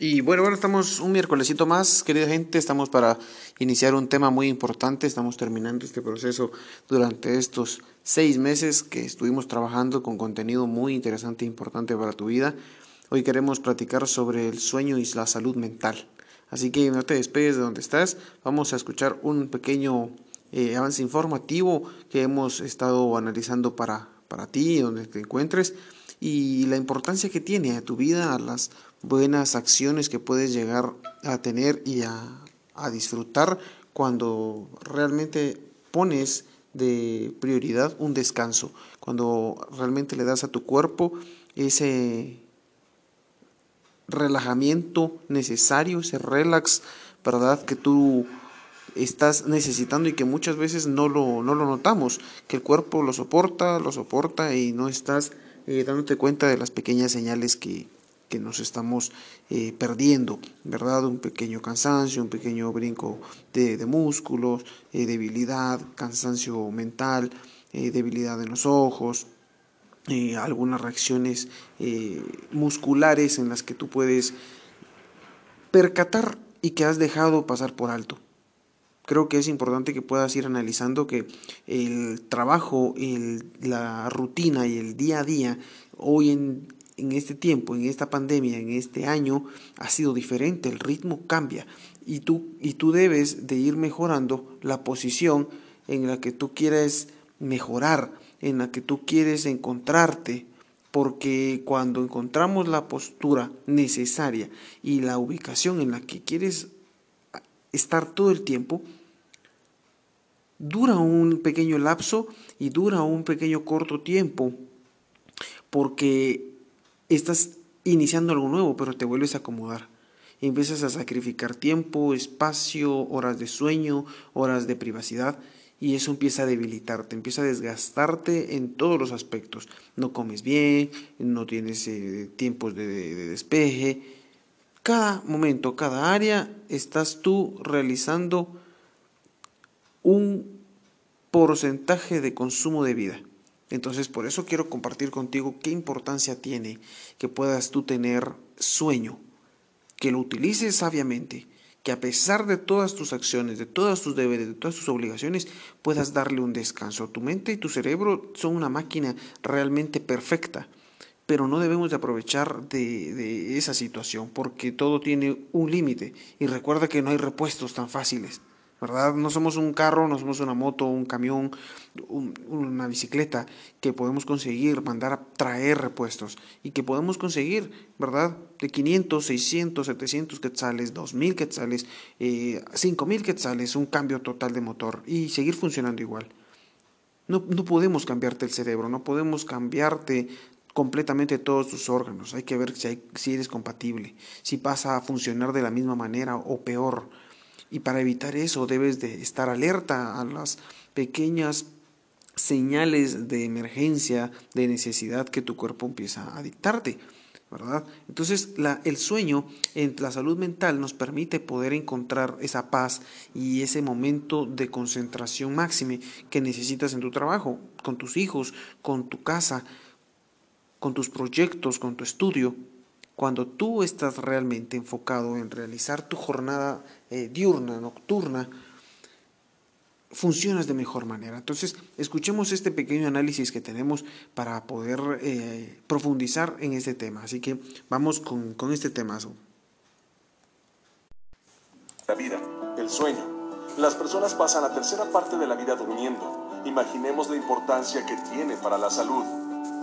Y bueno, bueno, estamos un miércolesito más, querida gente, estamos para iniciar un tema muy importante, estamos terminando este proceso durante estos seis meses que estuvimos trabajando con contenido muy interesante e importante para tu vida. Hoy queremos platicar sobre el sueño y la salud mental. Así que no te despegues de donde estás, vamos a escuchar un pequeño eh, avance informativo que hemos estado analizando para, para ti, donde te encuentres, y la importancia que tiene a tu vida, a las buenas acciones que puedes llegar a tener y a, disfrutar cuando realmente pones de prioridad un descanso, cuando realmente le das a tu cuerpo ese relajamiento necesario, ese relax, ¿verdad? Que tú estás necesitando y que muchas veces no lo, no lo notamos, que el cuerpo lo soporta, lo soporta y no estás eh, dándote cuenta de las pequeñas señales que, que nos estamos eh, perdiendo, ¿verdad? Un pequeño cansancio, un pequeño brinco de, músculos, eh, debilidad, cansancio mental, eh, debilidad en los ojos, algunas reacciones musculares en las que tú puedes percatar y que has dejado pasar por alto. Creo que es importante que puedas ir analizando que el trabajo, la rutina y el día a día hoy en, en este tiempo, en esta pandemia, en este año, ha sido diferente, el ritmo cambia. Y tú, y tú debes de ir mejorando la posición en la que tú quieres mejorar, en la que tú quieres encontrarte, porque cuando encontramos la postura necesaria y la ubicación en la que quieres estar todo el tiempo, dura un pequeño lapso y dura un pequeño corto tiempo, porque estás iniciando algo nuevo, pero te vuelves a acomodar. Empiezas a sacrificar tiempo, espacio, horas de sueño, horas de privacidad, y eso empieza a debilitarte, empieza a desgastarte en todos los aspectos. No comes bien, no tienes eh, tiempos de, de despeje. Cada momento, cada área, estás tú realizando un porcentaje de consumo de vida. Entonces, por eso quiero compartir contigo qué importancia tiene que puedas tú tener sueño, que lo utilices sabiamente, que a pesar de todas tus acciones, de todos tus deberes, de todas tus obligaciones, puedas darle un descanso. Tu mente y tu cerebro son una máquina realmente perfecta, pero no debemos de aprovechar de, de esa situación porque todo tiene un límite y recuerda que no hay repuestos tan fáciles. ¿Verdad? No somos un carro, no somos una moto, un camión, una bicicleta que podemos conseguir, mandar a traer repuestos y que podemos conseguir, ¿verdad? De 500, 600, 700 quetzales, 2000 quetzales, eh, 5000 quetzales, un cambio total de motor y seguir funcionando igual. No, no podemos cambiarte el cerebro, no podemos cambiarte completamente todos tus órganos. Hay que ver si, si eres compatible, si pasa a funcionar de la misma manera o peor y para evitar eso debes de estar alerta a las pequeñas señales de emergencia, de necesidad que tu cuerpo empieza a dictarte. ¿verdad? Entonces, el sueño en la salud mental nos permite poder encontrar esa paz y ese momento de concentración máxima que necesitas en tu trabajo, con tus hijos, con tu casa, con tus proyectos, con tu estudio. Cuando tú estás realmente enfocado en realizar tu jornada eh, diurna, nocturna, funcionas de mejor manera. Entonces, escuchemos este pequeño análisis que tenemos para poder eh, profundizar en este tema. Así que vamos con, con este temazo. La vida, el sueño. Las personas pasan la tercera parte de la vida durmiendo. Imaginemos la importancia que tiene para la salud.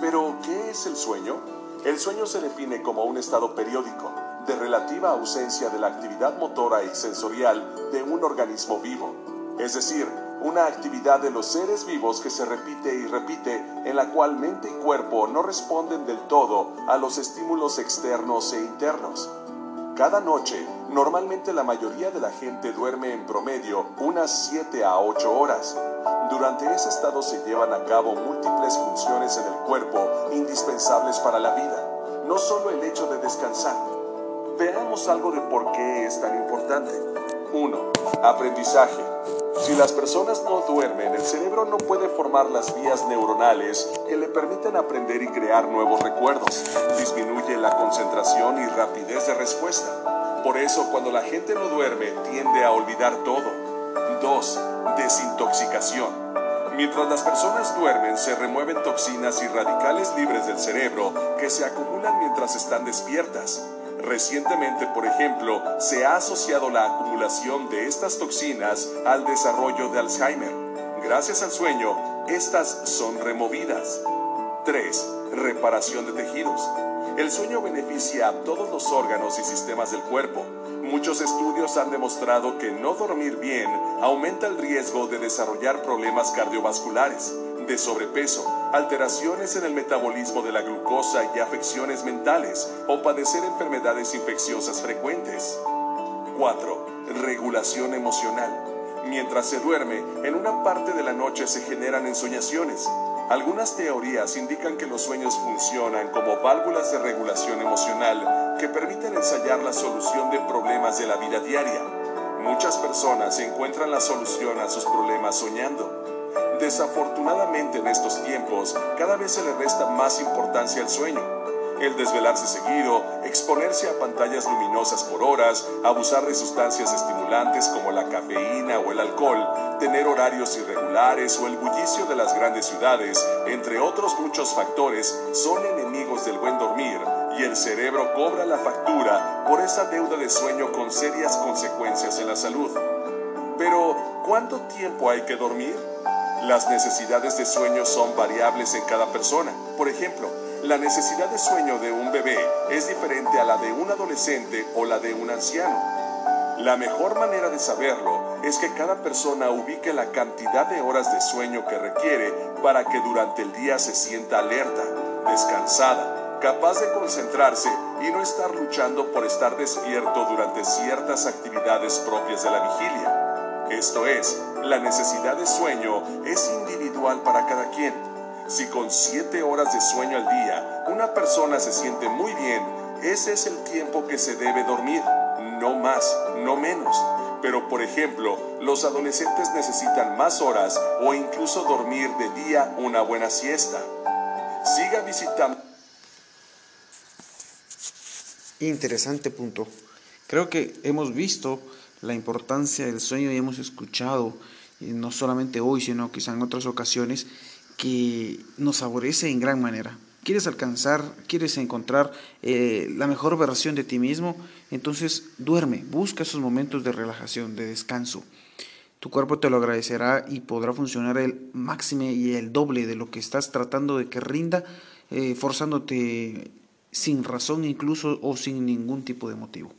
Pero, ¿qué es el sueño? El sueño se define como un estado periódico de relativa ausencia de la actividad motora y sensorial de un organismo vivo, es decir, una actividad de los seres vivos que se repite y repite en la cual mente y cuerpo no responden del todo a los estímulos externos e internos. Cada noche, normalmente la mayoría de la gente duerme en promedio unas 7 a 8 horas. Durante ese estado se llevan a cabo múltiples funciones en el cuerpo indispensables para la vida, no solo el hecho de descansar. Veamos algo de por qué es tan importante. 1. Aprendizaje. Si las personas no duermen, el cerebro no puede formar las vías neuronales que le permiten aprender y crear nuevos recuerdos. Disminuye la concentración y rapidez de respuesta. Por eso, cuando la gente no duerme, tiende a olvidar todo. 2. Desintoxicación. Mientras las personas duermen, se remueven toxinas y radicales libres del cerebro que se acumulan mientras están despiertas. Recientemente, por ejemplo, se ha asociado la acumulación de estas toxinas al desarrollo de Alzheimer. Gracias al sueño, estas son removidas. 3. Reparación de tejidos. El sueño beneficia a todos los órganos y sistemas del cuerpo. Muchos estudios han demostrado que no dormir bien aumenta el riesgo de desarrollar problemas cardiovasculares, de sobrepeso, alteraciones en el metabolismo de la glucosa y afecciones mentales o padecer enfermedades infecciosas frecuentes. 4. Regulación emocional. Mientras se duerme, en una parte de la noche se generan ensoñaciones. Algunas teorías indican que los sueños funcionan como válvulas de regulación emocional que permiten ensayar la solución de problemas de la vida diaria. Muchas personas encuentran la solución a sus problemas soñando. Desafortunadamente en estos tiempos, cada vez se le resta más importancia al sueño. El desvelarse seguido, exponerse a pantallas luminosas por horas, abusar de sustancias estimulantes como la cafeína o el alcohol, tener horarios irregulares o el bullicio de las grandes ciudades, entre otros muchos factores, son enemigos del buen dormir y el cerebro cobra la factura por esa deuda de sueño con serias consecuencias en la salud. Pero, ¿cuánto tiempo hay que dormir? Las necesidades de sueño son variables en cada persona. Por ejemplo, la necesidad de sueño de un bebé es diferente a la de un adolescente o la de un anciano. La mejor manera de saberlo es que cada persona ubique la cantidad de horas de sueño que requiere para que durante el día se sienta alerta, descansada, capaz de concentrarse y no estar luchando por estar despierto durante ciertas actividades propias de la vigilia. Esto es, la necesidad de sueño es individual para cada quien. Si con 7 horas de sueño al día una persona se siente muy bien, ese es el tiempo que se debe dormir, no más, no menos. Pero por ejemplo, los adolescentes necesitan más horas o incluso dormir de día una buena siesta. Siga visitando. Interesante punto. Creo que hemos visto la importancia del sueño y hemos escuchado, no solamente hoy, sino quizá en otras ocasiones, que nos favorece en gran manera. ¿Quieres alcanzar, quieres encontrar eh, la mejor versión de ti mismo? Entonces duerme, busca esos momentos de relajación, de descanso. Tu cuerpo te lo agradecerá y podrá funcionar el máximo y el doble de lo que estás tratando de que rinda, eh, forzándote sin razón incluso o sin ningún tipo de motivo.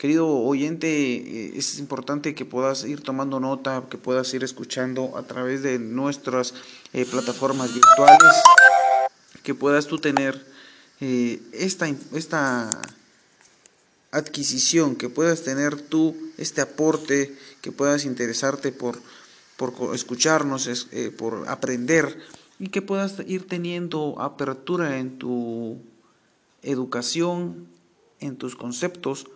Querido oyente, eh, es importante que puedas ir tomando nota, que puedas ir escuchando a través de nuestras eh, plataformas virtuales, que puedas tú tener eh, esta, esta adquisición, que puedas tener tú este aporte, que puedas interesarte por, por escucharnos, por aprender y que puedas ir teniendo apertura en tu educación, en tus conceptos,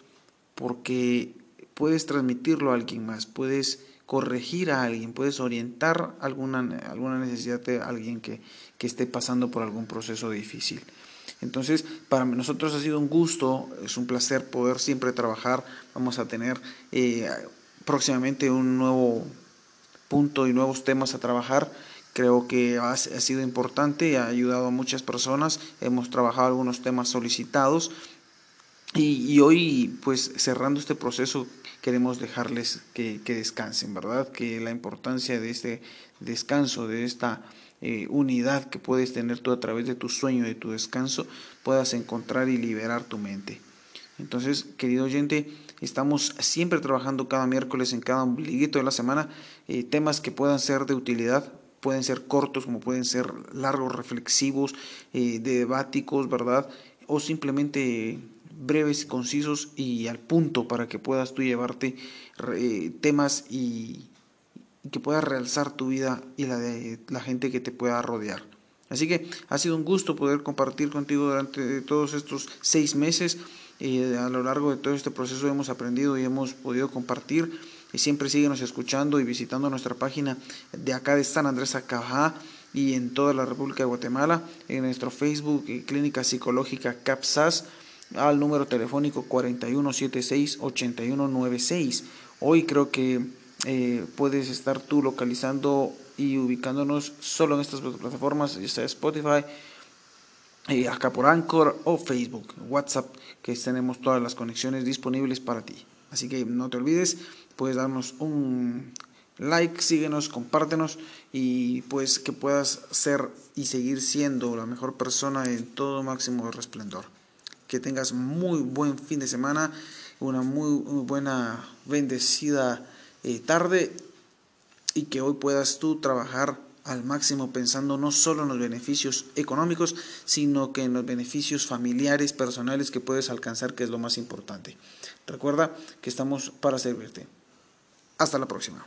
porque puedes transmitirlo a alguien más, puedes corregir a alguien, puedes orientar alguna, alguna necesidad de alguien que, esté pasando por algún proceso difícil. Entonces, para nosotros ha sido un gusto, es un placer poder siempre trabajar. Vamos a tener eh, próximamente un nuevo punto y nuevos temas a trabajar. Creo que ha, ha sido importante, ha ayudado a muchas personas. Hemos trabajado algunos temas solicitados y, hoy, pues cerrando este proceso, queremos dejarles que, descansen, ¿verdad? Que la importancia de este descanso, de esta eh, unidad que puedes tener tú a través de tu sueño, de tu descanso, puedas encontrar y liberar tu mente. Entonces, querido oyente, estamos siempre trabajando cada miércoles en cada ombliguito de la semana eh, temas que puedan ser de utilidad, pueden ser cortos como pueden ser largos, reflexivos, eh, debáticos, ¿verdad? O simplemente breves, concisos y al punto para que puedas tú llevarte eh, temas y, que puedas realzar tu vida y la de la gente que te pueda rodear. Así que ha sido un gusto poder compartir contigo durante todos estos seis meses. Eh, a lo largo de todo este proceso hemos aprendido y hemos podido compartir Y siempre síguenos escuchando y visitando nuestra página de acá de San Andrés Acajá y en toda la República de Guatemala, en nuestro Facebook Clínica Psicológica CAPSAS al número telefónico 4176-8196. Hoy creo que eh, puedes estar tú localizando y ubicándonos solo en estas plataformas, ya sea Spotify, eh, acá por Anchor o Facebook, WhatsApp, que tenemos todas las conexiones disponibles para ti. Así que no te olvides, puedes darnos un like, síguenos, compártenos y pues que puedas ser y seguir siendo la mejor persona en todo máximo resplendor. Que tengas muy buen fin de semana, una muy, buena bendecida eh, tarde y que hoy puedas tú trabajar al máximo pensando no solo en los beneficios económicos, sino que en los beneficios familiares, personales que puedes alcanzar, que es lo más importante. Recuerda que estamos para servirte. Hasta la próxima.